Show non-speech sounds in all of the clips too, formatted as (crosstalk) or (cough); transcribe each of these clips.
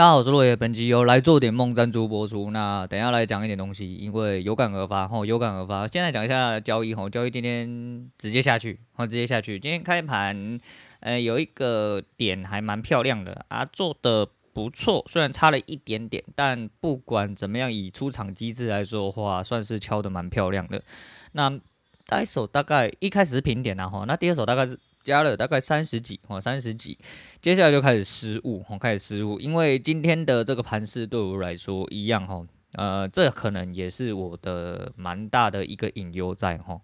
大家好，我是落叶，本集由来做点梦赞助播出。那等下来讲一点东西，因为有感而发，吼，有感而发。现在讲一下交易，吼，交易今天直接下去，吼，直接下去。今天开盘，呃，有一个点还蛮漂亮的啊，做的不错，虽然差了一点点，但不管怎么样，以出场机制来说的话，算是敲的蛮漂亮的。那第一手大概一开始是平点然后，那第二手大概是。加了大概三十几哦，三十几，接下来就开始失误哦，开始失误，因为今天的这个盘势对我来说一样哈，呃，这可能也是我的蛮大的一个隐忧在哈，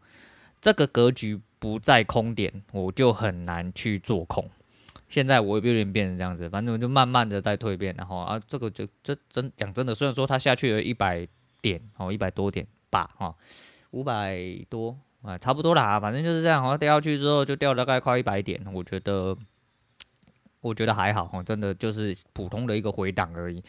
这个格局不在空点，我就很难去做空。现在我有点变成这样子，反正我就慢慢的在蜕变，然后啊，这个就这真讲真的，虽然说它下去了一百点哦，一百多点吧哈，五百多。啊，差不多啦，反正就是这样。然后掉下去之后，就掉大概快一百点。我觉得，我觉得还好哈，真的就是普通的一个回档而已。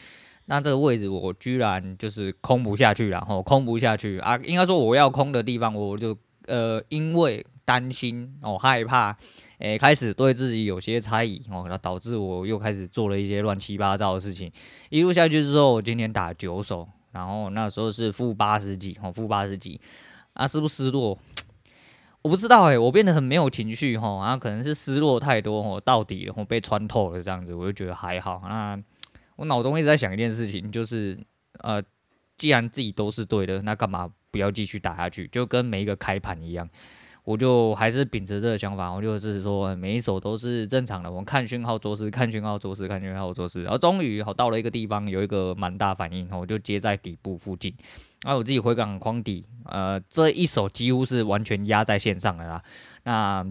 那这个位置我居然就是空不下去，然后空不下去啊。应该说我要空的地方，我就呃，因为担心哦，害怕，诶，开始对自己有些猜疑哦，那导致我又开始做了一些乱七八糟的事情。一路下去之后，我今天打九手，然后那时候是负八十几哦，负八十几啊，是不是失落？我不知道哎、我变得很没有情绪哈，然后可能是失落太多哦，到底然后被穿透了这样子，我就觉得还好。那我脑中一直在想一件事情，就是呃，既然自己都是对的，那干嘛不要继续打下去？就跟每一个开盘一样，我就还是秉持这个想法，我就是说每一手都是正常的，我看讯号做事，看讯号做事，看讯号做事。然后终于好到了一个地方，有一个蛮大反应，我就接在底部附近。啊，我自己回港框底，呃，这一手几乎是完全压在线上的啦。那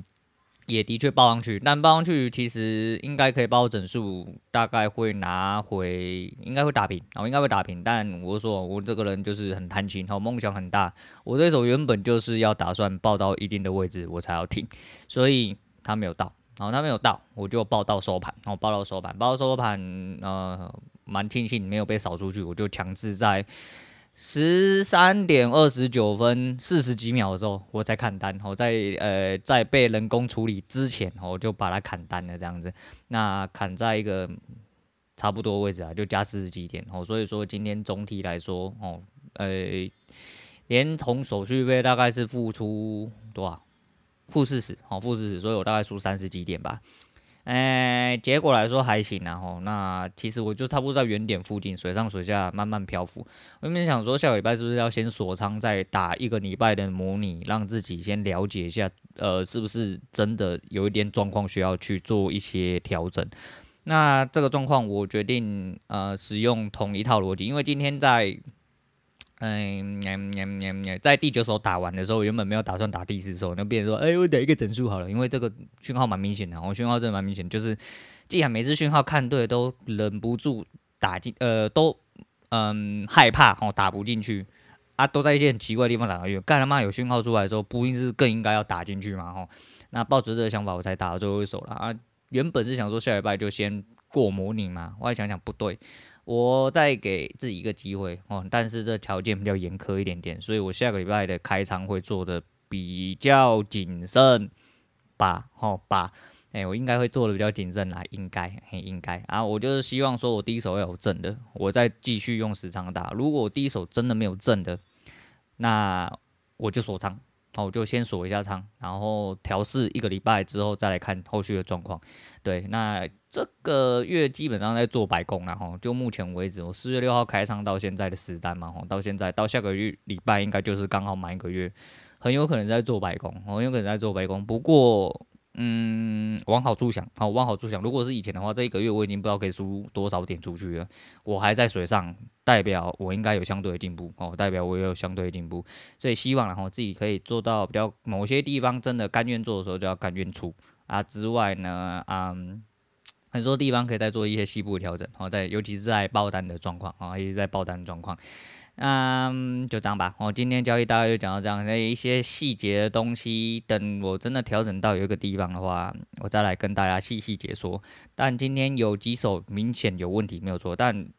也的确报上去，但报上去其实应该可以报整数，大概会拿回，应该会打平，我应该会打平。但我说我这个人就是很贪心，好，梦想很大。我这手原本就是要打算报到一定的位置我才要停，所以他没有到，然后他没有到，我就报到收盘，然后报到收盘，报到收盘，呃，蛮庆幸没有被扫出去，我就强制在。十三点二十九分四十几秒的时候，我才砍单。我在呃在被人工处理之前，我就把它砍单了，这样子。那砍在一个差不多位置啊，就加四十几点。哦，所以说今天总体来说，哦，呃，连同手续费大概是付出多少？负四十，哦，负四十，所以我大概输三十几点吧。哎，结果来说还行，然后那其实我就差不多在原点附近，水上水下慢慢漂浮。我原本想说下个礼拜是不是要先锁仓，再打一个礼拜的模拟，让自己先了解一下，呃，是不是真的有一点状况需要去做一些调整。那这个状况我决定呃使用同一套逻辑，因为今天在。嗯，在第九手打完的时候，原本没有打算打第四手，那变成说，哎、欸，我打一个整数好了，因为这个讯号蛮明显的，我讯号真的蛮明显，就是既然每次讯号看对，都忍不住打进，呃，都嗯害怕哦，打不进去啊，都在一些很奇怪的地方打进去，干他妈有讯号出来的时候，不应是更应该要打进去嘛？吼，那抱着这个想法，我才打了最后一手了啊。原本是想说下礼拜就先过模拟嘛，我还想想不对。我再给自己一个机会哦，但是这条件比较严苛一点点，所以我下个礼拜的开仓会做的比较谨慎吧，哦吧，哎、我应该会做的比较谨慎啦，应该，嘿，应该啊，我就是希望说我第一手要有正的，我再继续用时长打，如果我第一手真的没有正的，那我就锁仓。好，我就先锁一下仓，然后调试一个礼拜之后再来看后续的状况。对，那这个月基本上在做白工了哈。就目前为止，我四月六号开仓到现在的实单嘛，哈，到现在到下个月礼拜应该就是刚好满一个月，很有可能在做白工，很有可能在做白工。不过，嗯，往好处想，好，往好处想，如果是以前的话，这一个月我已经不知道可以输多少点出去了，我还在水上。代表我应该有相对的进步。哦，代表我也有相对的进步，所以希望然后自己可以做到比较某些地方真的甘愿做的时候就要甘愿出。啊之外呢，嗯，很多地方可以再做一些细部的调整，哦，在尤其是在爆单的状况啊，也是在爆单的状况，嗯，就这样吧，我今天交易大概就讲到这样，那一些细节的东西，等我真的调整到有一个地方的话，我再来跟大家细细解说。但今天有几手明显有问题没有错，但。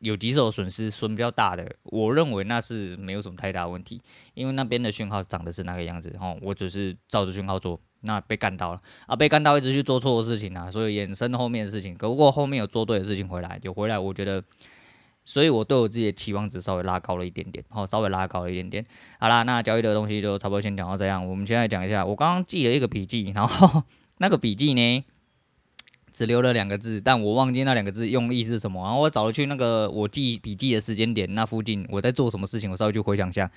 有几手损失损比较大的，我认为那是没有什么太大问题，因为那边的讯号长得是那个样子，哦，我只是照着讯号做，那被干到了啊，被干到一直去做错的事情啊，所以衍生后面的事情。可不过后面有做对的事情回来，有回来，我觉得，所以我对我自己的期望值稍微拉高了一点点，哦，稍微拉高了一点点。好啦，那交易的东西就差不多先讲到这样。我们现在讲一下，我刚刚记了一个笔记，然后 (laughs) 那个笔记呢，只留了两个字，但我忘记那两个字用意是什么。然后我找了去那个我记笔记的时间点那附近，我在做什么事情，我稍微去回想一下。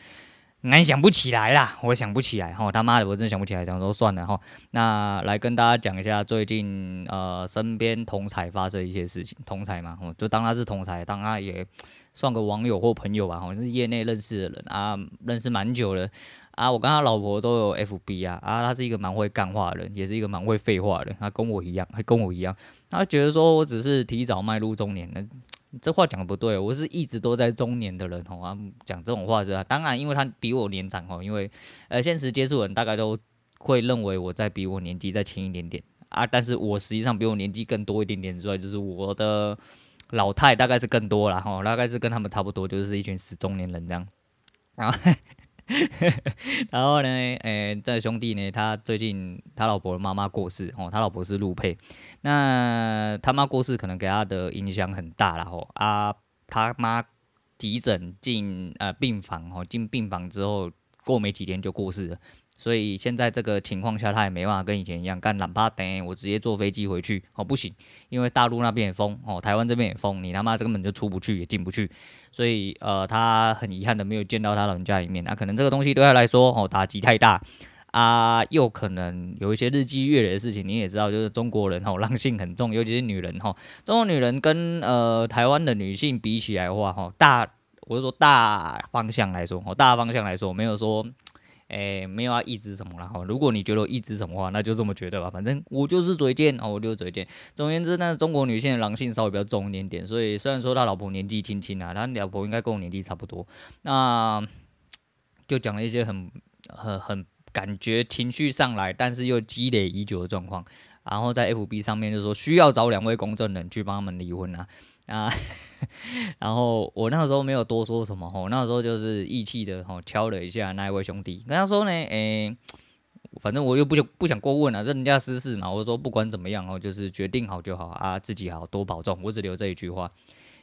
俺想不起来啦，我想不起来哈，他妈的，我真的想不起来，想说算了哈。那来跟大家讲一下最近呃身边同侪发生一些事情，同侪嘛，就当他是同侪，当他也算个网友或朋友吧，好像是业内认识的人啊，认识蛮久了啊。我跟他老婆都有 FB 啊，啊，他是一个蛮会干话的人，也是一个蛮会废话的人，他跟我一样，还跟我一样，他觉得说我只是提早迈入中年了。这话讲的不对，我是一直都在中年的人吼啊，讲这种话是吧。当然，因为他比我年长吼，因为呃，现实接触人大概都会认为我在比我年纪再轻一点点啊。但是我实际上比我年纪更多一点点之外，就是我的老态大概是更多了吼，大概是跟他们差不多，就是一群死中年人这样。然后。(laughs) 然后呢，诶、欸，这兄弟呢，他最近他老婆的妈妈过世哦，他老婆是陆配，那他妈过世可能给他的影响很大了吼啊，他妈急诊进呃病房哦，进病房之后过没几天就过世了。所以现在这个情况下，他也没办法跟以前一样干懒趴等，我直接坐飞机回去哦，不行，因为大陆那边也封哦，台湾这边也封，你他妈根本就出不去，也进不去。所以呃，他很遗憾的没有见到他老人家一面。那、可能这个东西对他来说哦，打击太大啊，又可能有一些日积月累的事情。你也知道，就是中国人哦，狼性很重，尤其是女人哈。中国女人跟呃台湾的女性比起来的话哈，大我是说大方向来说哦，大方向来说没有说。诶、没有要抑制什么了哈。如果你觉得我抑制什么话，那就这么觉得吧。反正我就是嘴贱哦，我就是嘴贱。总而言之，那中国女性的狼性稍微比较重一点点，所以虽然说他老婆年纪轻轻啊，他老婆应该跟我年纪差不多。那就讲了一些很很很感觉情绪上来，但是又积累已久的状况。然后在 FB 上面就说需要找两位公证人去帮他们离婚啊。啊，(laughs) 然后我那时候没有多说什么吼，那时候就是义气的吼敲了一下那一位兄弟，跟他说呢，诶，反正我又不想不想过问了，这人家私事嘛，我说不管怎么样哦，就是决定好就好啊，自己好多保重，我只留这一句话。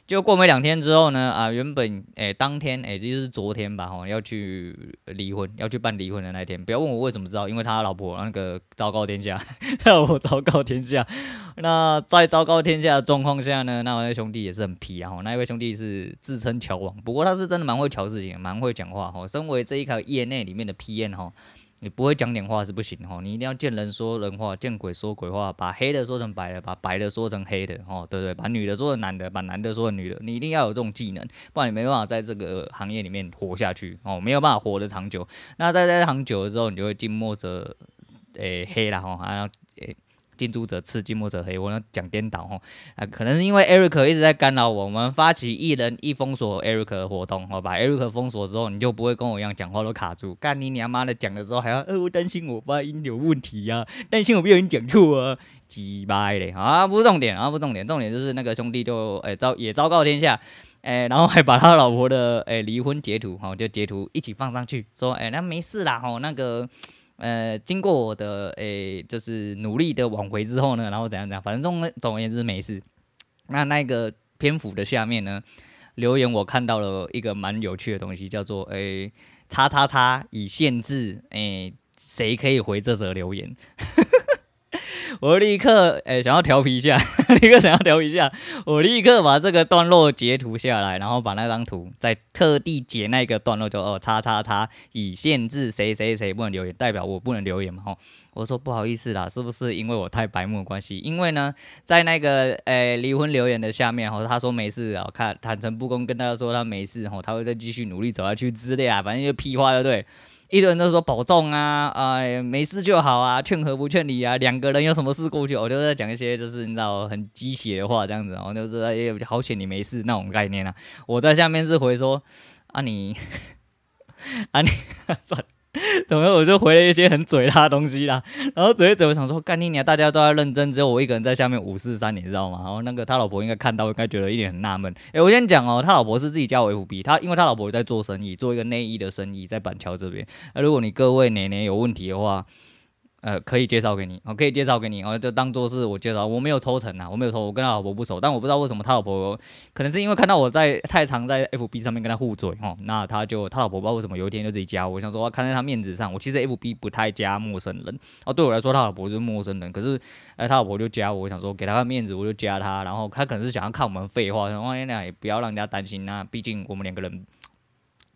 就过没两天之后呢，啊，原本诶、当天诶、就是昨天吧，哈，要去离婚，要去办离婚的那天，不要问我为什么知道，因为他老婆那个昭告天下，(laughs) 他老婆昭告天下。那在昭告天下的状况下呢，那位兄弟也是很皮啊，那一位兄弟是自称乔王，不过他是真的蛮会乔事情，蛮会讲话哈。身为这一个业内里面的 PM 哈。你不会讲点话是不行哈，你一定要见人说人话，见鬼说鬼话，把黑的说成白的，把白的说成黑的，哦，对不对？把女的说成男的，把男的说成女的，你一定要有这种技能，不然你没办法在这个行业里面活下去哦，没有办法活得长久。那在这行久了之后，你就会近墨者诶黑了哈，啊。近朱者赤，近墨者黑。我呢讲颠倒哦啊，可能是因为 Eric 一直在干扰我们，发起一人一封锁 Eric 的活动，好把 Eric 封锁之后，你就不会跟我一样讲话都卡住。干你娘妈的讲的时候还要呃，我担心我发音有问题呀、啊，担心我不小心讲错啊，鸡掰嘞啊，不是重点啊，不是重点，重点就是那个兄弟就诶昭、也昭告天下，诶、然后还把他老婆的诶离、婚截图哈，就截图一起放上去，说诶、欸，那没事啦哈，那个。呃，经过我的诶、就是努力的挽回之后呢，然后怎样怎样，反正总总而言之没事。那那个篇幅的下面呢，留言我看到了一个蛮有趣的东西，叫做诶、叉叉叉以限制，诶、谁可以回这则留言？(laughs) 我立刻诶、想要调皮一下，(laughs) 立刻想要调皮一下，我立刻把这个段落截图下来，然后把那张图再特地截那个段落就，就哦叉叉叉已限制谁谁谁不能留言，代表我不能留言嘛吼。我说不好意思啦，是不是因为我太白目的关系？因为呢，在那个诶离婚留言的下面吼，他说没事啊，看坦诚不公跟大家说他没事吼，他会再继续努力走下去之类啊，反正就屁话对不对？一堆人都说保重啊，哎，没事就好啊，劝和不劝离啊，两个人有什么事过去，我就在讲一些就是你知道很鸡血的话这样子，然后就是哎，好险你没事那种概念啊。我在下面是回说啊你 (laughs) 啊你算了。(laughs) 怎么我就回了一些很嘴他的东西啦，(laughs) 然后嘴一嘴，我想说干你娘，大家都在认真，只有我一个人在下面五四三，你知道吗？然后那个他老婆应该看到，应该觉得一点很纳闷。诶，我先讲哦，他老婆是自己加我 FB，他因为他老婆在做生意，做一个内衣的生意，在板桥这边。那如果你各位年年有问题的话，呃，可以介绍给你，我可以介绍给你，然后就当做是我介绍，我没有抽成啊，我没有抽，我跟他老婆不熟，但我不知道为什么他老婆，可能是因为看到我在太常在 FB 上面跟他互嘴哦，那他就他老婆不知道为什么有一天就自己加我，我想说看在他面子上，我其实 FB 不太加陌生人，哦，对我来说他老婆就是陌生人，可是哎他老婆就加我，我想说给他个面子，我就加他，然后他可能是想要看我们废话，然后哎那也不要让人家担心啊，毕竟我们两个人。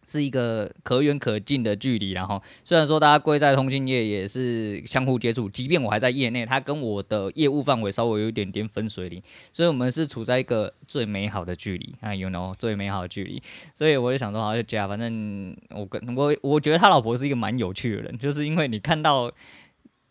是一个可远可近的距离，然后虽然说大家贵在通信业也是相互接触，即便我还在业内，他跟我的业务范围稍微有一点点分水岭，所以我们是处在一个最美好的距离啊，you know，最美好的距离，所以我就想说，好就加，反正我跟我我觉得他老婆是一个蛮有趣的人，就是因为你看到。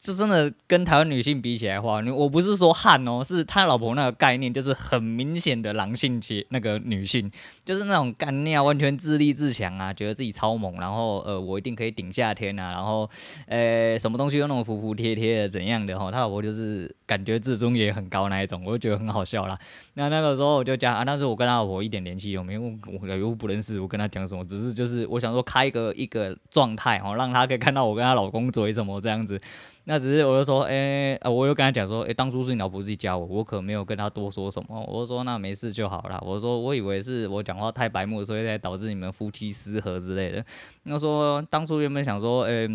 就真的跟台湾女性比起来的话，我不是说汉哦，是他老婆那个概念，就是很明显的狼性气，那个女性，就是那种干尿，完全自立自强啊，觉得自己超猛，然后呃，我一定可以顶夏天啊，然后呃，什么东西都那么服服帖帖的怎样的哈，他老婆就是感觉自尊也很高那一种，我就觉得很好笑啦。那那个时候我就讲啊，但是我跟他老婆一点联系都没有，我又不认识，我跟他讲什么，只是就是我想说开一个一个状态哦，让他可以看到我跟他老公嘴什么这样子。那只是我就说，哎、欸，啊，我又跟他讲说，哎、当初是你老婆自己加我，我可没有跟他多说什么。我就说那没事就好了。我说我以为是我讲话太白目，所以才导致你们夫妻失和之类的。那说当初原本想说，哎、欸，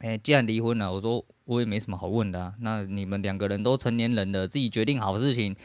哎、既然离婚了，我说我也没什么好问的。那你们两个人都成年人了，自己决定好事情。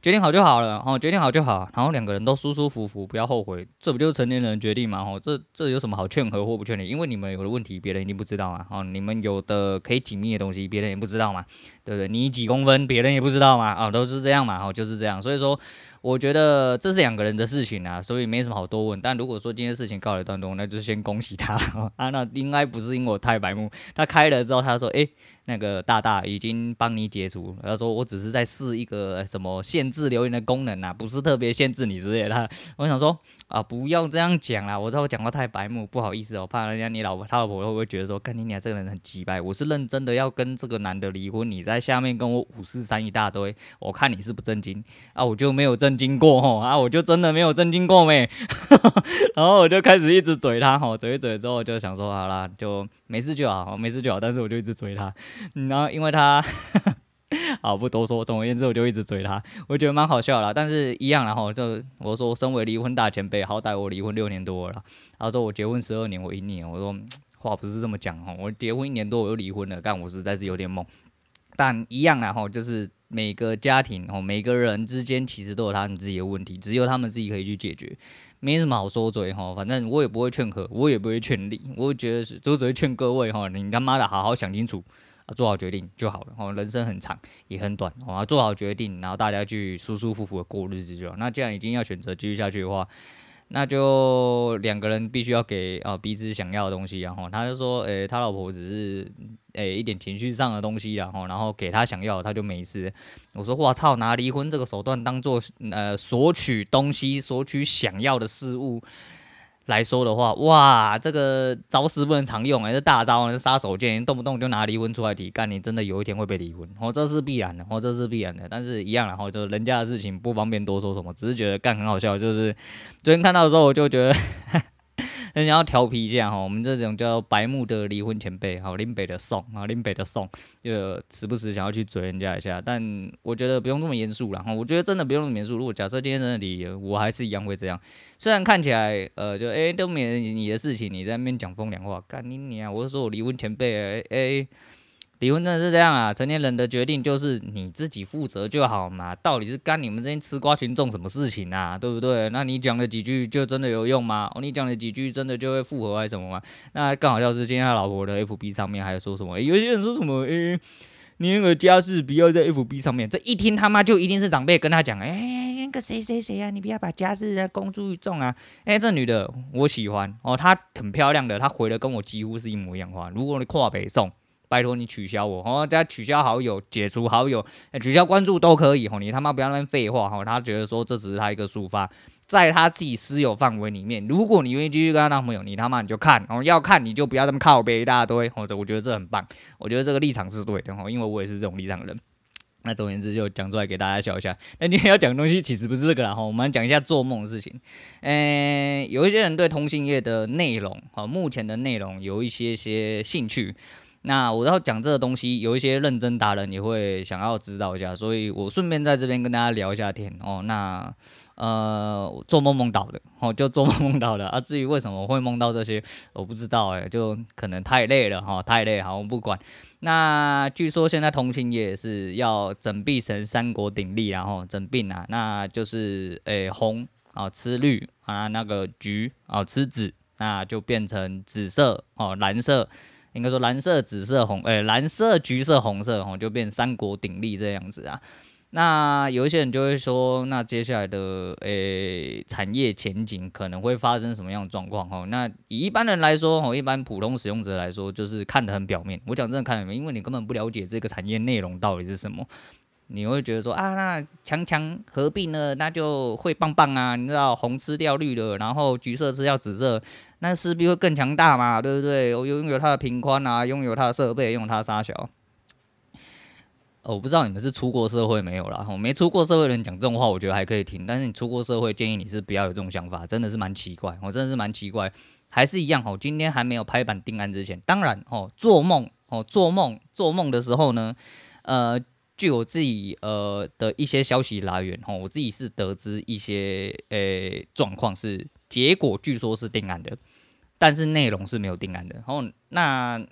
决定好就好了，哦，决定好就好，然后两个人都舒舒服服，不要后悔，这不就是成年人决定嘛？哦，这这有什么好劝和或不劝的？因为你们有的问题，别人一定不知道啊，哦，你们有的可以紧密的东西，别人也不知道嘛，对不对？你几公分，别人也不知道嘛，啊，都是这样嘛，哦，就是这样，所以说。我觉得这是两个人的事情啊，所以没什么好多问。但如果说今天事情告一段落，那就先恭喜他 (laughs) 啊。那应该不是因为我太白目，他开了之后他说：“诶，那个大大已经帮你解除。”他说：“我只是在试一个什么限制留言的功能啊，不是特别限制你之类的。(laughs) ”我想说啊，不要这样讲啦，我知道我讲话太白目，不好意思哦，怕人家你老婆他老婆会不会觉得说，看你娘这个人很鸡掰？我是认真的要跟这个男的离婚，你在下面跟我五四三一大堆，我看你是不正经啊，我就没有正。震惊过吼啊，我就真的没有震惊过没，(laughs) 然后我就开始一直怼他吼，嘴一嘴之后就想说好啦，就没事就好，没事就好，但是我就一直嘴他，然后因为他 (laughs) 好不多说，总而言之我就一直追他，我觉得蛮好笑啦，但是一样然后就我说身为离婚大前辈，好歹我离婚六年多了，他说我结婚十二年我一年，我说话不是这么讲吼，我结婚一年多我又离婚了，但我实在是有点懵，但一样然后就是。每个家庭哦，每个人之间其实都有他们自己的问题，只有他们自己可以去解决，没什么好说嘴哈。反正我也不会劝和，我也不会劝离，我觉得是，都只会劝各位哈，你他妈的好好想清楚啊，做好决定就好了哦。人生很长也很短啊，做好决定，然后大家去舒舒服服的过日子就好。那既然已经要选择继续下去的话，那就两个人必须要给啊彼此想要的东西，然后他就说，诶、他老婆只是诶、一点情绪上的东西，然后然后给他想要他就没事。我说，我操，拿离婚这个手段当做呃索取东西、索取想要的事物。来说的话，哇，这个招式不能常用，还是大招，是杀手锏，动不动就拿离婚出来提，干你真的有一天会被离婚，哦，这是必然的，哦，这是必然的，但是一样，然后就人家的事情不方便多说什么，只是觉得干很好笑，就是昨天看到的时候我就觉得。人家要调皮一下哈，我们这种叫白目的离婚前辈，好林北的送啊，林北的送，就时不时想要去嘴人家一下，但我觉得不用那么严肃了哈。我觉得真的不用那么严肃。如果假设今天真的离，我还是一样会这样。虽然看起来呃，就诶、都没你的事情，你在那边讲风凉话，干你娘！我是说我离婚前辈诶。欸离婚真的是这样啊，成年人的决定就是你自己负责就好嘛，到底是干你们这些吃瓜群众什么事情啊，对不对？那你讲了几句就真的有用吗？哦，你讲了几句真的就会复合还是什么吗？那更好笑是今天他老婆的 FB 上面还说什么？有些人说什么？诶、你那个家事不要在 FB 上面，这一听他妈就一定是长辈跟他讲，诶、欸，那个谁谁谁啊，你不要把家事啊公诸于众啊。诶、欸，这女的我喜欢哦，她很漂亮的，她回的跟我几乎是一模一样话。如果你跨北宋。拜托你取消我，哦，大家取消好友、解除好友、取消关注都可以，吼，你他妈不要那边废话，吼，他觉得说这只是他一个抒发，在他自己私有范围里面，如果你愿意继续跟他当朋友，你他妈你就看，哦，要看你就不要这么靠北一大堆，或者我觉得这很棒，我觉得这个立场是对的，吼，因为我也是这种立场的人。那总而言之就讲出来给大家笑一下。那今天要讲的东西其实不是这个啦，吼，我们讲一下做梦的事情。诶，有一些人对通信业的内容，哈，目前的内容有一些些兴趣。那我要讲这个东西，有一些认真达人也会想要知道一下，所以我顺便在这边跟大家聊一下天哦。那呃，做梦梦到的哦，就做梦梦到的啊。至于为什么会梦到这些，我不知道哎，就可能太累了哈，太累。好，我不管。那据说现在同行业是要整并成三国鼎立，然后整并啊，那就是诶、红啊吃绿啊，那个橘啊吃紫，那就变成紫色哦，蓝色。应该说蓝色、紫色、红，诶、蓝色、橘色、红色，吼，就变三国鼎立这样子啊。那有一些人就会说，那接下来的诶、欸、产业前景可能会发生什么样的状况？吼，那以一般人来说，吼，一般普通使用者来说，就是看得很表面。我讲真的看得很表面，因为你根本不了解这个产业内容到底是什么。你会觉得说啊，那强强合并呢，那就会棒棒啊！你知道红吃掉绿的，然后橘色吃掉紫色，那势必会更强大嘛，对不对？我拥有它的频宽啊，拥有它的设备，拥有它的杀小。哦，我不知道你们是出过社会没有啦？我没出过社会的人讲这种话，我觉得还可以听。但是你出过社会，建议你是不要有这种想法，真的是蛮奇怪。我真的是蛮奇怪，还是一样哦。今天还没有拍板定案之前，当然哦，做梦哦，做梦做梦的时候呢，呃。据我自己呃的一些消息来源，吼，我自己是得知一些诶状况是结果，据说是定案的，但是内容是没有定案的。然后那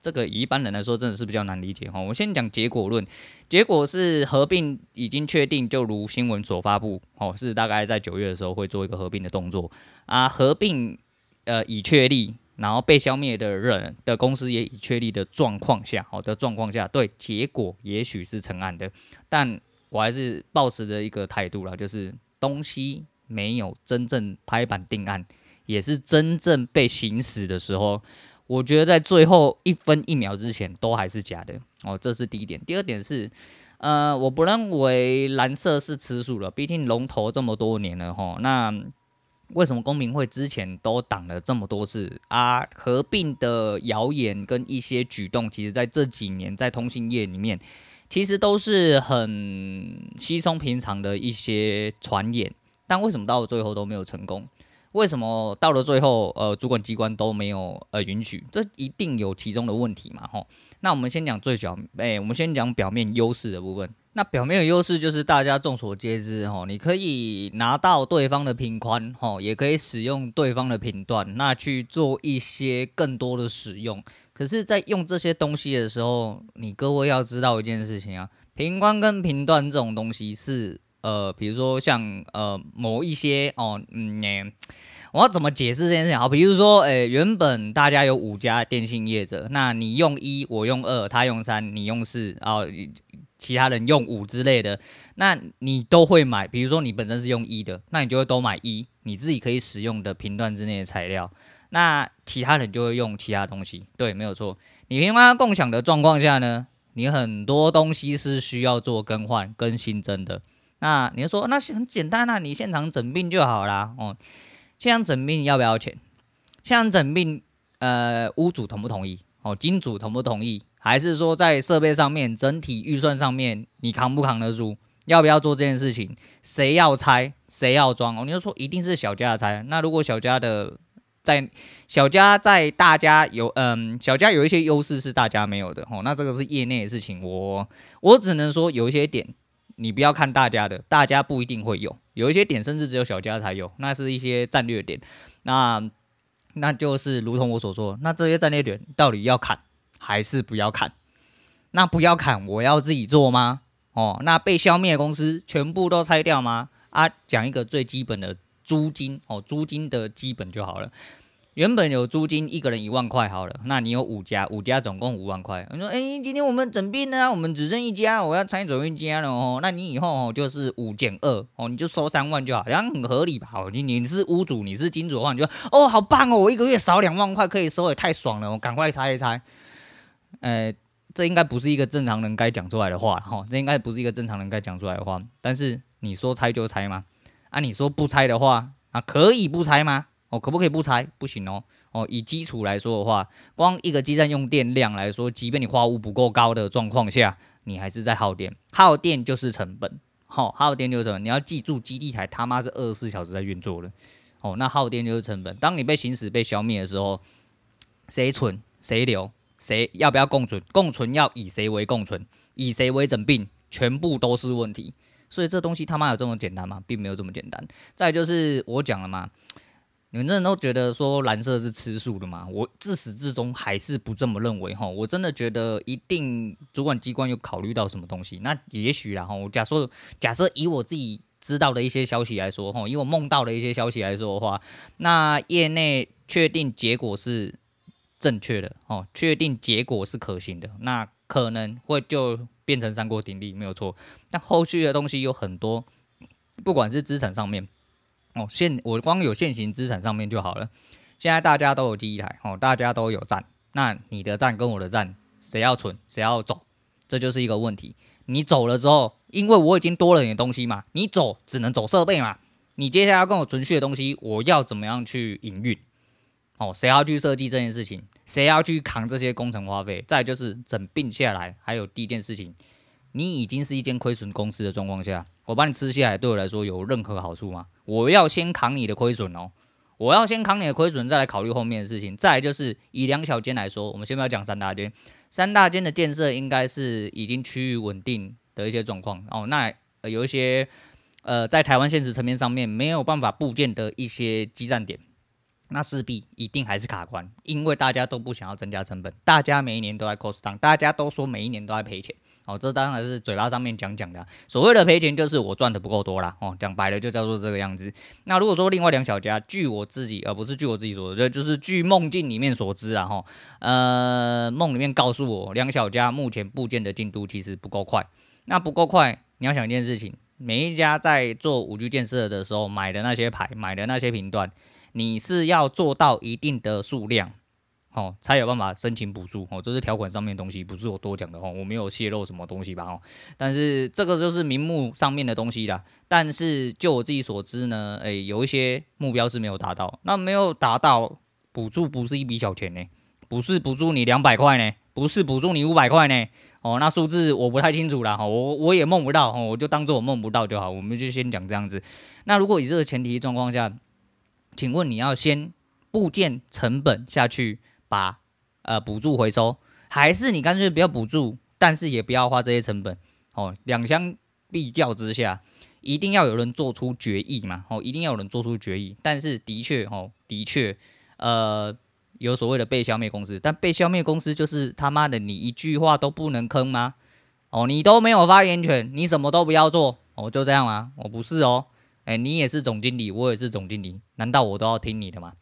这个以一般人来说真的是比较难理解。哈，我先讲结果论，结果是合并已经确定，就如新闻所发布，哦，是大概在九月的时候会做一个合并的动作啊，合并呃已确立。然后被消灭的人的公司也已确立的状况下，好的状况下，对结果也许是成案的，但我还是抱持着一个态度啦，就是东西没有真正拍板定案，也是真正被行使的时候，我觉得在最后一分一秒之前都还是假的哦，这是第一点。第二点是，呃，我不认为蓝色是吃素了，毕竟龙头这么多年了吼，那。为什么公民会之前都挡了这么多次啊？合并的谣言跟一些举动，其实在这几年在通信业里面，其实都是很稀松平常的一些传言。但为什么到了最后都没有成功？为什么到了最后，呃，主管机关都没有呃允许？这一定有其中的问题嘛？吼，那我们先讲最小，哎、我们先讲表面优势的部分。那表面的优势就是大家众所皆知，吼，你可以拿到对方的频宽，吼，也可以使用对方的频段，那去做一些更多的使用。可是，在用这些东西的时候，你各位要知道一件事情啊，频宽跟频段这种东西是，呃，比如说像呃某一些哦，嗯，我要怎么解释这件事情？好，比如说，诶、原本大家有五家电信业者，那你用一，我用二，他用三，你用四，啊。其他人用五之类的，那你都会买。比如说你本身是用一的，那你就会都买一，你自己可以使用的频段之内的材料。那其他人就会用其他东西。对，没有错。你频宽共享的状况下呢，你很多东西是需要做更换跟新增的。那你就说，那是很简单啊，你现场诊病就好啦。哦，现场诊病要不要钱？现场诊病，呃，屋主同不同意？哦，金主同不同意？还是说在设备上面、整体预算上面，你扛不扛得住？要不要做这件事情？谁要拆？谁要装？哦，你就说一定是小家的拆。那如果小家的在小家在大家有嗯，小家有一些优势是大家没有的哦。那这个是业内的事情，我我只能说有一些点，你不要看大家的，大家不一定会有。有一些点甚至只有小家才有，那是一些战略点。那那就是如同我所说，那这些战略点到底要砍？还是不要砍，那不要砍，我要自己做吗？哦，那被消灭的公司全部都拆掉吗？啊，讲一个最基本的租金哦，租金的基本就好了。原本有租金，一个人一万块好了，那你有五家，五家总共五万块。你说，哎、今天我们整并呢，我们只剩一家，我要拆走一家了哦。那你以后哦就是五减二哦，你就收三万就好，这样很合理吧？哦，你你是屋主，你是金主的话，你就哦，好棒哦，我一个月少两万块可以收，也太爽了，我赶快拆一拆。呃，这应该不是一个正常人该讲出来的话哈，这应该不是一个正常人该讲出来的话。但是你说拆就拆吗？啊，你说不拆的话啊，可以不拆吗？哦，可不可以不拆？不行哦。哦，以基础来说的话，光一个基站用电量来说，即便你化物不够高的状况下，你还是在耗电，耗电就是成本。好，耗电就是什么。你要记住，基地台他妈是二十四小时在运作的。哦，那耗电就是成本。当你被行使、被消灭的时候，谁存谁留？谁要不要共存，共存要以谁为共存，以谁为整病，全部都是问题。所以这东西他妈有这么简单吗？并没有这么简单。再就是我讲了嘛。你们真的都觉得说蓝色是吃素的吗？我自始至终还是不这么认为哈。我真的觉得一定主管机关有考虑到什么东西。那也许啦哈。我假设假设以我自己知道的一些消息来说哈，以我梦到的一些消息来说的话，那业内确定结果是正确的哦，确定结果是可行的，那可能会就变成三国鼎立没有错。但后续的东西有很多，不管是资产上面。哦，现我光有现行资产上面就好了。现在大家都有第一台，哦，大家都有站，那你的站跟我的站，谁要存，谁要走，这就是一个问题。你走了之后，因为我已经多了点东西嘛，你走只能走设备嘛。你接下来要跟我存续的东西，我要怎么样去营运？哦，谁要去设计这件事情？谁要去扛这些工程花费？再就是整并下来，还有第一件事情，你已经是一间亏损公司的状况下。我把你吃下来，对我来说有任何好处吗？我要先扛你的亏损哦，我要先扛你的亏损，再来考虑后面的事情。再就是以两小间来说，我们先不要讲三大间，三大间的建设应该是已经趋于稳定的一些状况哦。那、有一些呃，在台湾现实层面上面没有办法布建的一些基站点，那势必一定还是卡关，因为大家都不想要增加成本，大家每一年都在 cost down，大家都说每一年都在赔钱。哦，这当然是嘴巴上面讲讲的。所谓的赔钱，就是我赚的不够多啦。哦，讲白了就叫做这个样子。那如果说另外两小家，据我自己，而不是据我自己所知，就是据梦境里面所知啊，哈，呃，梦里面告诉我，两小家目前部件的进度其实不够快。那不够快，你要想一件事情，每一家在做五 G 建设的时候买的那些牌，买的那些频段，你是要做到一定的数量。哦，才有办法申请补助哦，这是条款上面东西，不是我多讲的哦，我没有泄露什么东西吧哦，但是这个就是名目上面的东西啦。但是就我自己所知呢，诶、有一些目标是没有达到，那没有达到补助不是一笔小钱呢，不是补助你两百块呢，不是补助你五百块呢，哦，那数字我不太清楚啦，哈，我我也梦不到，哦，我就当做我梦不到就好，我们就先讲这样子。那如果以这个前提状况下，请问你要先部件成本下去？把呃补助回收，还是你干脆不要补助，但是也不要花这些成本哦。两相比较之下，一定要有人做出决议嘛，哦，一定要有人做出决议。但是的确哦，的确呃有所谓的被消灭公司，但被消灭公司就是他妈的你一句话都不能坑吗？哦，你都没有发言权，你什么都不要做哦，就这样吗？我不是哦，哎，你也是总经理，我也是总经理，难道我都要听你的吗？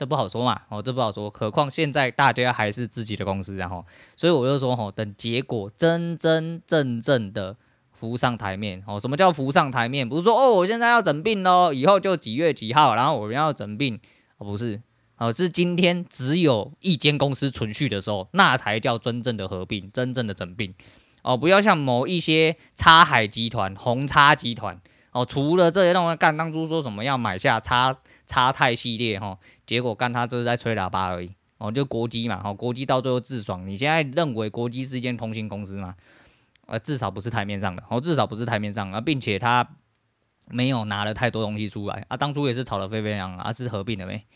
这不好说嘛，哦，这不好说。何况现在大家还是自己的公司，然后，所以我就说，吼，等结果真真正正的浮上台面，哦，什么叫浮上台面？不是说，哦，我现在要整并喽，以后就几月几号，然后我们要整并，哦，不是，哦，是今天只有一间公司存续的时候，那才叫真正的合并，真正的整并，哦，不要像某一些插海集团、红叉集团，哦，除了这些东西干，当初说什么要买下叉叉泰系列，哈。结果干他就是在吹喇叭而已哦，就国机嘛，哦，国机到最后自爽。你现在认为国机是一间通信公司吗？呃，至少不是台面上的，哦，至少不是台面上啊，并且他没有拿了太多东西出来啊，当初也是炒得沸沸扬扬啊，是合并了没？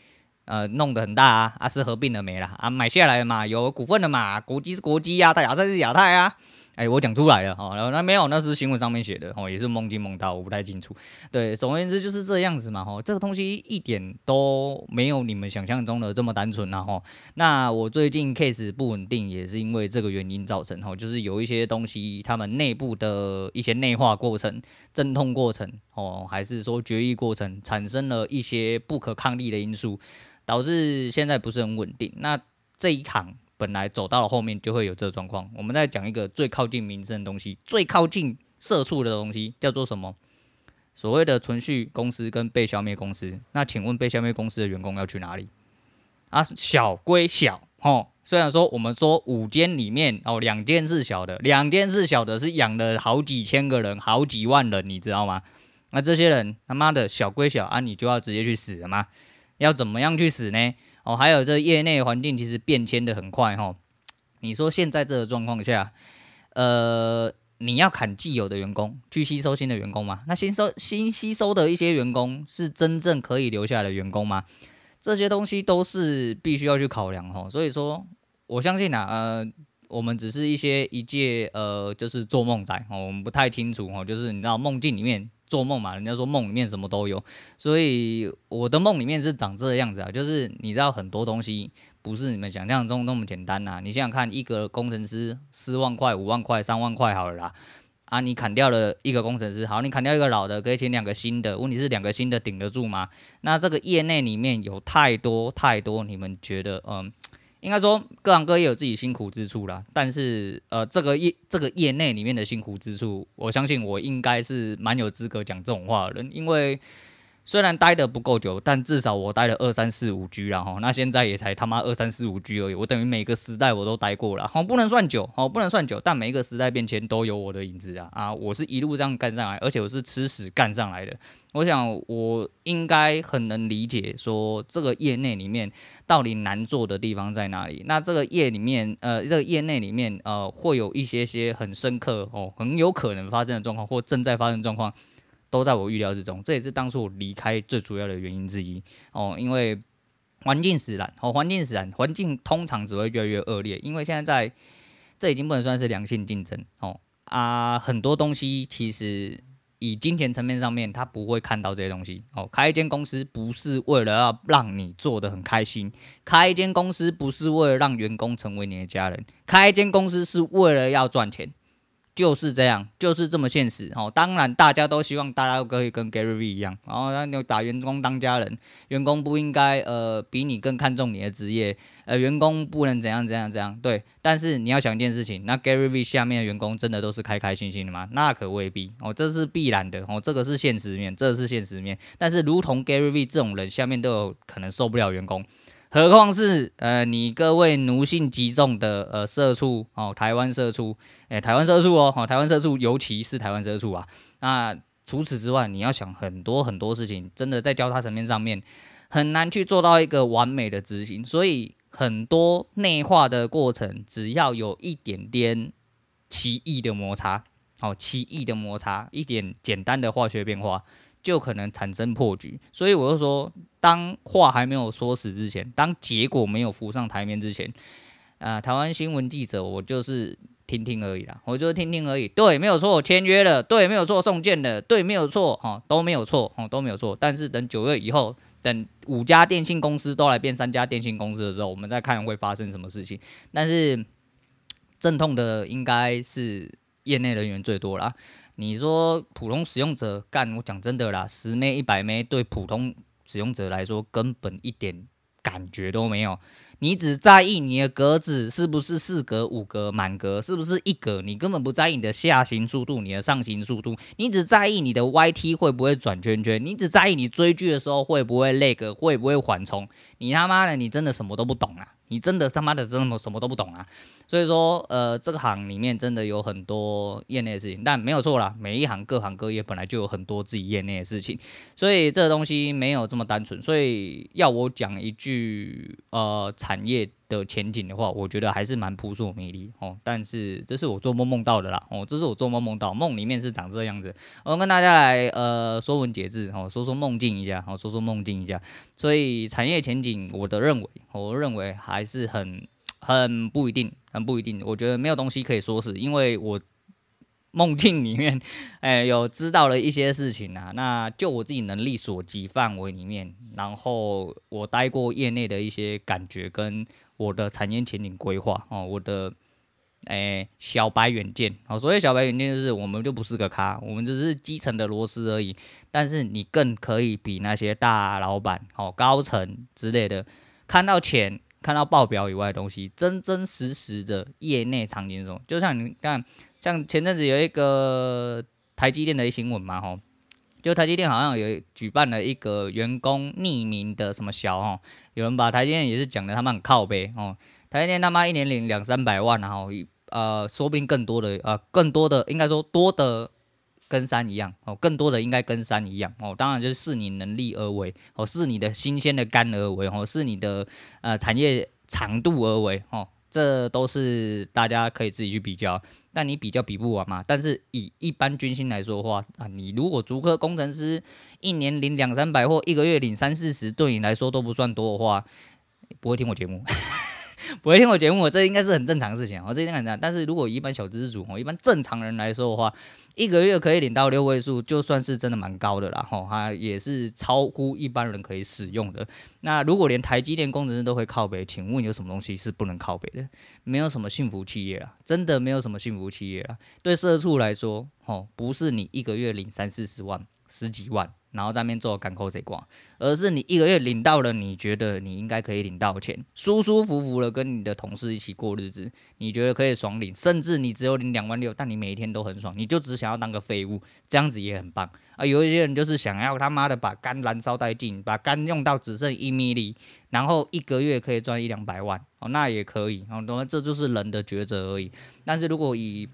呃，弄得很大啊，啊是合并了没啦？啊，买下来了嘛，有股份了嘛，国机是国机呀，亚太是亚太啊。哎，我讲出来了哦，然后那没有，那是新闻上面写的哦，也是梦境梦到，我不太清楚。对，总而言之就是这样子嘛，哈，这个东西一点都没有你们想象中的这么单纯呐，吼。那我最近 case 不稳定，也是因为这个原因造成，吼，就是有一些东西，他们内部的一些内化过程、阵痛过程，哦，还是说决议过程，产生了一些不可抗力的因素，导致现在不是很稳定。那这一行。本来走到了后面就会有这个状况。我们再讲一个最靠近民生的东西，最靠近社畜的东西叫做什么？所谓的存续公司跟被消灭公司。那请问被消灭公司的员工要去哪里？啊，小归小，吼。虽然说我们说五间里面哦，两间是小的，两间是小的，是养了好几千个人，好几万人，你知道吗？那这些人他妈的小归小啊，你就要直接去死了吗？要怎么样去死呢？哦，还有这业内环境其实变迁的很快哈。你说现在这个状况下，呃，你要砍既有的员工去吸收新的员工吗？那新收新吸收的一些员工是真正可以留下来的员工吗？这些东西都是必须要去考量哈。所以说，我相信啊，呃，我们只是一些一介呃，就是做梦仔哦，我们不太清楚哦，就是你知道梦境里面做梦嘛，人家说梦里面什么都有，所以我的梦里面是长这个样子啊，就是你知道很多东西不是你们想象中那么简单呐、啊，你想想看，一个工程师四万块、五万块、三万块好了啦。啊，你砍掉了一个工程师，好，你砍掉一个老的，可以请两个新的。问题是两个新的顶得住吗？那这个业内里面有太多太多，你们觉得，嗯，应该说各行各业有自己辛苦之处啦。但是，呃，这个业这个业内里面的辛苦之处，我相信我应该是蛮有资格讲这种话的人，因为。虽然待的不够久，但至少我待了二三四五 G 了哈。那现在也才他妈二三四五 G 而已，我等于每个时代我都待过了，好，不能算久，好，不能算久，但每一个时代变迁都有我的影子啊啊！我是一路这样干上来，而且我是吃屎干上来的。我想我应该很能理解说这个业内里面到底难做的地方在哪里。那这个业里面，呃，这个业内里面，呃，会有一些些很深刻哦，很有可能发生的状况，或正在发生的状况。都在我预料之中，这也是当初我离开最主要的原因之一哦。因为环境使然，哦，环境使然，环境通常只会越来越恶劣。因为现在在这已经不能算是良性竞争哦啊，很多东西其实以金钱层面上面，他不会看到这些东西哦。开一间公司不是为了要让你做得很开心，开一间公司不是为了让员工成为你的家人，开一间公司是为了要赚钱。就是这样，就是这么现实哦。当然，大家都希望大家都可以跟 Gary Vee 一样，然后那你把员工当家人，员工不应该呃比你更看重你的职业，呃，员工不能怎样怎样怎样。对，但是你要想一件事情，那 Gary Vee 下面的员工真的都是开开心心的吗？那可未必哦，这是必然的哦，这个是现实面，这是现实面。但是，如同 Gary Vee 这种人，下面都有可能受不了员工。何况是呃，你各位奴性极重的呃社畜哦，台湾社畜，诶、台湾社畜哦，台湾社畜，尤其是台湾社畜啊。那除此之外，你要想很多很多事情，真的在交叉层面上面很难去做到一个完美的执行。所以很多内化的过程，只要有一点点奇异的摩擦，哦，奇异的摩擦，一点简单的化学变化。就可能产生破局，所以我就说，当话还没有说死之前，当结果没有浮上台面之前，啊、台湾新闻记者，我就是听听而已啦，我就是听听而已。对，没有错，签约了，对，没有错，送件了，对，没有错，哈，都没有错，哈，都没有错。但是等九月以后，等五家电信公司都来变三家电信公司的时候，我们再看会发生什么事情。但是，阵痛的应该是业内人员最多啦。你说普通使用者干，我讲真的啦，十枚一百枚对普通使用者来说根本一点感觉都没有。你只在意你的格子是不是四格、五格、满格，是不是一格？你根本不在意你的下行速度、你的上行速度，你只在意你的 YT 会不会转圈圈，你只在意你追剧的时候会不会 lag，会不会缓冲。你他妈的，你真的什么都不懂啊！你真的他妈的真的什么都不懂啊！所以说，呃，这个行里面真的有很多业内的事情，但没有错啦，每一行各行各业本来就有很多自己业内的事情，所以这个东西没有这么单纯。所以要我讲一句，呃，产业的前景的话，我觉得还是蛮扑朔迷离哦。但是这是我做梦梦到的啦，哦，这是我做梦梦到，梦里面是长这样子。我跟大家来呃说文解字哦，说说梦境一下，哦，说说梦境一下。所以产业前景，我的认为，我认为还是很很不一定，很不一定。我觉得没有东西可以说是，因为我。梦境里面，(laughs) 哎，有知道了一些事情啊。那就我自己能力所及范围里面，然后我待过业内的一些感觉，跟我的产业前景规划哦，我的哎小白远见哦。所谓小白远见，就是我们就不是个咖，我们只是基层的螺丝而已。但是你更可以比那些大老板哦、高层之类的，看到钱、看到报表以外的东西，真真实实的业内场景中，就像你看。像前阵子有一个台积电的新闻嘛，吼，就台积电好像有举办了一个员工匿名的什么小哦，有人把台积电也是讲的他们很靠北哦，台积电他妈一年领两三百万，然后呃，说不定更多的呃，更多的应该说多的跟山一样。哦，更多的应该跟山一样哦，当然就是视你能力而为哦，视你的新鲜的肝而为哦，视你的呃产业长度而为哦，这都是大家可以自己去比较。但你比较比不完嘛？但是以一般军薪来说的话啊，你如果足科工程师一年领两三百或一个月领三四十，对你来说都不算多的话，不会听我节目，(laughs) 不会听我节目，这应该是很正常的事情。我这应该很正常。但是如果一般小资主，哦，一般正常人来说的话，一个月可以领到六位数，就算是真的蛮高的啦。吼，它也是超乎一般人可以使用的。那如果连台积电工程师都会靠北，请问有什么东西是不能靠北的？没有什么幸福企业啦，真的没有什么幸福企业啦。对社畜来说，吼，不是你一个月领三四十万、十几万。然后在那边做港口这一挂，而是你一个月领到了，你觉得你应该可以领到钱，舒舒服服的跟你的同事一起过日子，你觉得可以爽领，甚至你只有领两万六，但你每一天都很爽，你就只想要当个废物，这样子也很棒啊。有一些人就是想要他妈的把肝燃烧殆尽，把肝用到只剩一米里，然后一个月可以赚一两百万哦，那也可以哦，懂吗？这就是人的抉择而已。但是如果以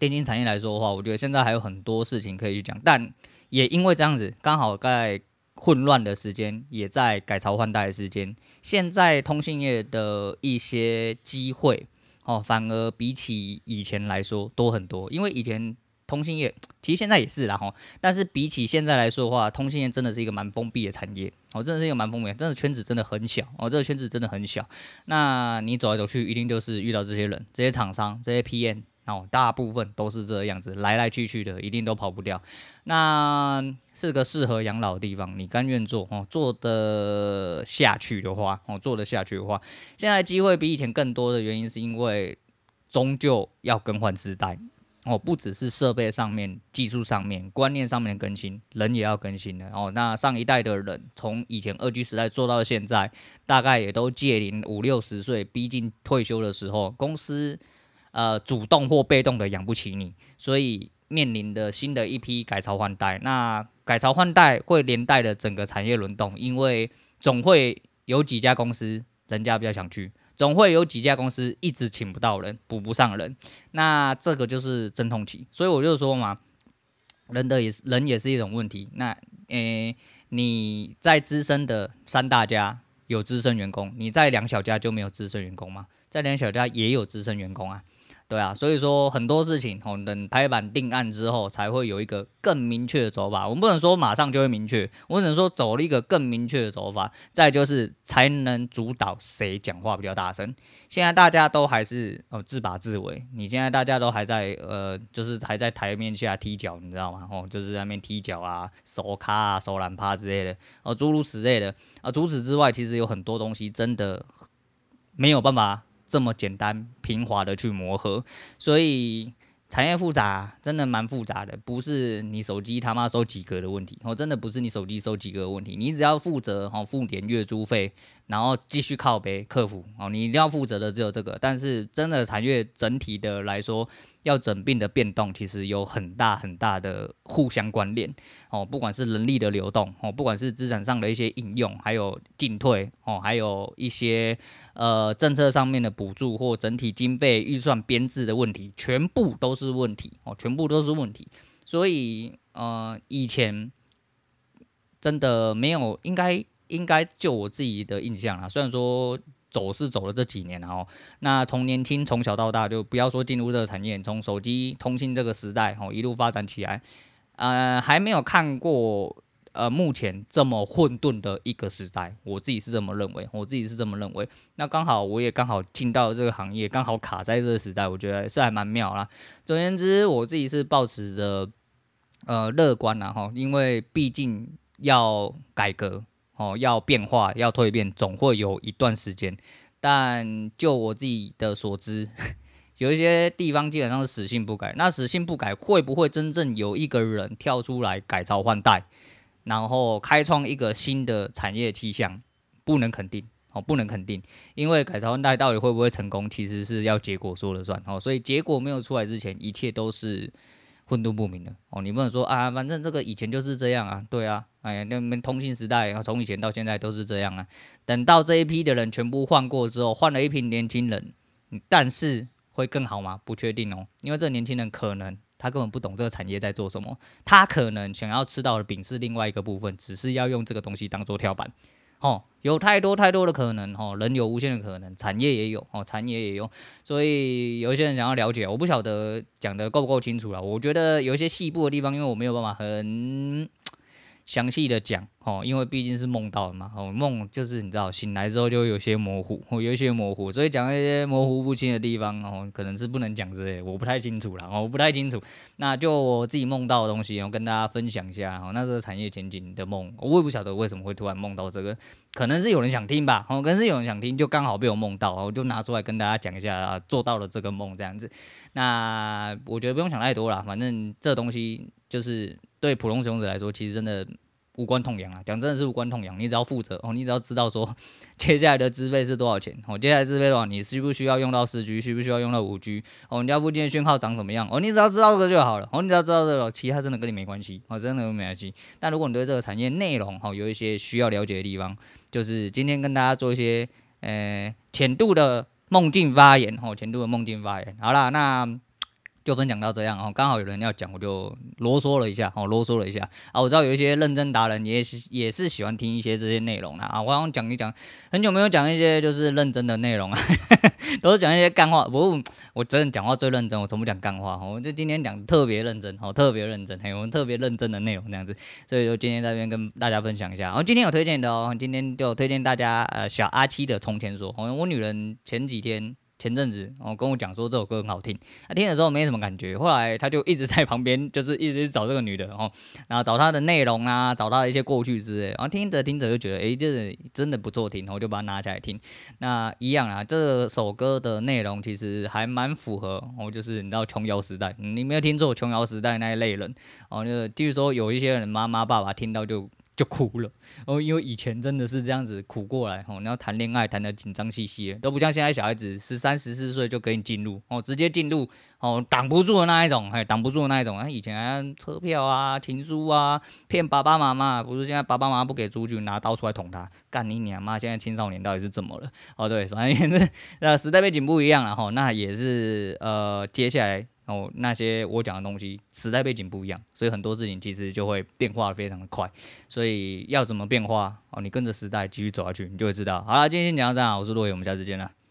电竞产业来说的话，我觉得现在还有很多事情可以去讲，但。也因为这样子，刚好在混乱的时间，也在改朝换代的时间，现在通信业的一些机会哦，反而比起以前来说多很多。因为以前通信业其实现在也是啦哈，但是比起现在来说的话，通信业真的是一个蛮封闭的产业哦，真的是一个蛮封闭，真的圈子真的很小哦，这个圈子真的很小。那你走来走去，一定就是遇到这些人、这些厂商、这些 PM。哦，大部分都是这样子，来来去去的，一定都跑不掉。那是个适合养老的地方，你甘愿做哦，做得下去的话，哦，做得下去的话，现在机会比以前更多的原因，是因为终究要更换时代哦，不只是设备上面、技术上面、观念上面的更新，人也要更新的哦。那上一代的人从以前二 G 时代做到现在，大概也都届临五六十岁，逼近退休的时候，公司。呃，主动或被动的养不起你，所以面临的新的一批改朝换代。那改朝换代会连带的整个产业轮动，因为总会有几家公司人家比较想去，总会有几家公司一直请不到人，补不上人。那这个就是阵痛期。所以我就说嘛，人的也是人也是一种问题。那诶、你在资深的三大家有资深员工，你在两小家就没有资深员工吗？在两小家也有资深员工啊。对啊，所以说很多事情哦，等拍板定案之后，才会有一个更明确的走法。我们不能说马上就会明确，我只能说走了一个更明确的走法。再就是才能主导谁讲话比较大声。现在大家都还是哦自把自为，你现在大家都还在呃，就是还在台面下踢脚，你知道吗？哦，就是在那边踢脚啊、手卡啊、手懒趴之类的哦，诸如此类的啊。除此之外，其实有很多东西真的没有办法。这么简单平滑的去磨合，所以产业复杂，真的蛮复杂的，不是你手机他妈收几格的问题，哦，真的不是你手机收几格的问题，你只要负责哦付点月租费。然后继续靠北客服哦，你一定要负责的只有这个。但是真的产业整体的来说，要整并的变动，其实有很大很大的互相关联哦。不管是人力的流动哦，不管是资产上的一些应用，还有进退哦，还有一些呃政策上面的补助或整体经费预算编制的问题，全部都是问题哦，全部都是问题。所以呃，以前真的没有应该。应该就我自己的印象啦，虽然说走是走了这几年，然后那从年轻从小到大，就不要说进入这个产业，从手机通信这个时代哦一路发展起来，呃，还没有看过呃目前这么混沌的一个时代，我自己是这么认为，我自己是这么认为。那刚好我也刚好进到这个行业，刚好卡在这个时代，我觉得是还蛮妙啦。总而言之，我自己是抱持着呃乐观啦哈，因为毕竟要改革。哦，要变化，要蜕变，总会有一段时间。但就我自己的所知，(laughs) 有一些地方基本上是死性不改。那死性不改，会不会真正有一个人跳出来改朝换代，然后开创一个新的产业气象？不能肯定，哦，不能肯定，因为改朝换代到底会不会成功，其实是要结果说了算。哦，所以结果没有出来之前，一切都是。混沌不明的哦，你不能说啊，反正这个以前就是这样啊，对啊，哎呀，那们通信时代从以前到现在都是这样啊。等到这一批的人全部换过之后，换了一批年轻人，但是会更好吗？不确定哦，因为这年轻人可能他根本不懂这个产业在做什么，他可能想要吃到的饼是另外一个部分，只是要用这个东西当做跳板。哦，有太多太多的可能，哦，人有无限的可能，产业也有，哦，产业也有，所以有一些人想要了解，我不晓得讲的够不够清楚了。我觉得有一些细部的地方，因为我没有办法很详细的讲，哦，因为毕竟是梦到的嘛，哦，梦就是你知道，醒来之后就有些模糊，哦，有一些模糊，所以讲一些模糊不清的地方，哦，可能是不能讲之类，我不太清楚啦，哦，我不太清楚。那就我自己梦到的东西，我跟大家分享一下，哦，那这个产业前景的梦，我也不晓得为什么会突然梦到这个，可能是有人想听吧，哦，可能是有人想听，就刚好被我梦到，我就拿出来跟大家讲一下，做到了这个梦这样子。那我觉得不用想太多啦，反正这东西就是对普通使用者来说，其实真的。无关痛痒啊，讲真的是无关痛痒。你只要负责哦，你只要知道说 (laughs) 接下来的资费是多少钱哦，接下来资费多少，你需不需要用到四 G，需不需要用到五 G 哦，你家附近的讯号长什么样哦，你只要知道这个就好了哦，你只要知道这个，其他真的跟你没关系哦，真的没关系。但如果你对这个产业内容哦有一些需要了解的地方，就是今天跟大家做一些呃浅度的梦境发言哦，浅度的梦境发言。好啦，那。就分享到这样哦，刚好有人要讲，我就啰嗦了一下哦，啰嗦了一下啊。我知道有一些认真达人也是也是喜欢听一些这些内容的啊。我想讲一讲，很久没有讲一些就是认真的内容啊，(laughs) 都是讲一些干话。不过我真的讲话最认真，我从不讲干话哦。我就今天讲特别认真哦，特别认真，嘿，我们特别认真的内容这样子，所以就今天在这边跟大家分享一下。然后今天有推荐的哦，今天就推荐大家呃小阿七的《从前说》哦，我女人前几天。前阵子哦跟我讲说这首歌很好听，他听的时候没什么感觉，后来他就一直在旁边，(laughs) 就是一直找这个女的哦，然后找她的内容啊，找她的一些过去之类，然后听着听着就觉得诶，这真的不错听，我就把它拿起来听。那一样啊，这首歌的内容其实还蛮符合哦，就是你知道琼瑶时代，你没有听错琼瑶时代那一类人哦，就是据、说有一些人妈妈爸爸听到就。就哭了哦，因为以前真的是这样子苦过来哦。你要谈恋爱谈得紧张兮兮的，都不像现在小孩子十三十四岁就可以进入哦，直接进入哦，挡不住的那一种，哎，挡不住的那一种。他以前车票啊、情书啊，骗爸爸妈妈，不是现在爸爸妈妈不给出去，拿刀出来捅他，干你娘妈！现在青少年到底是怎么了？哦，对，反正也是那时代背景不一样了哈，那也是呃，接下来。哦，那些我讲的东西，时代背景不一样，所以很多事情其实就会变化的非常的快。所以要怎么变化？哦，你跟着时代继续走下去，你就会知道。好了，今天先讲到这，我是洛伟，我们下次见了。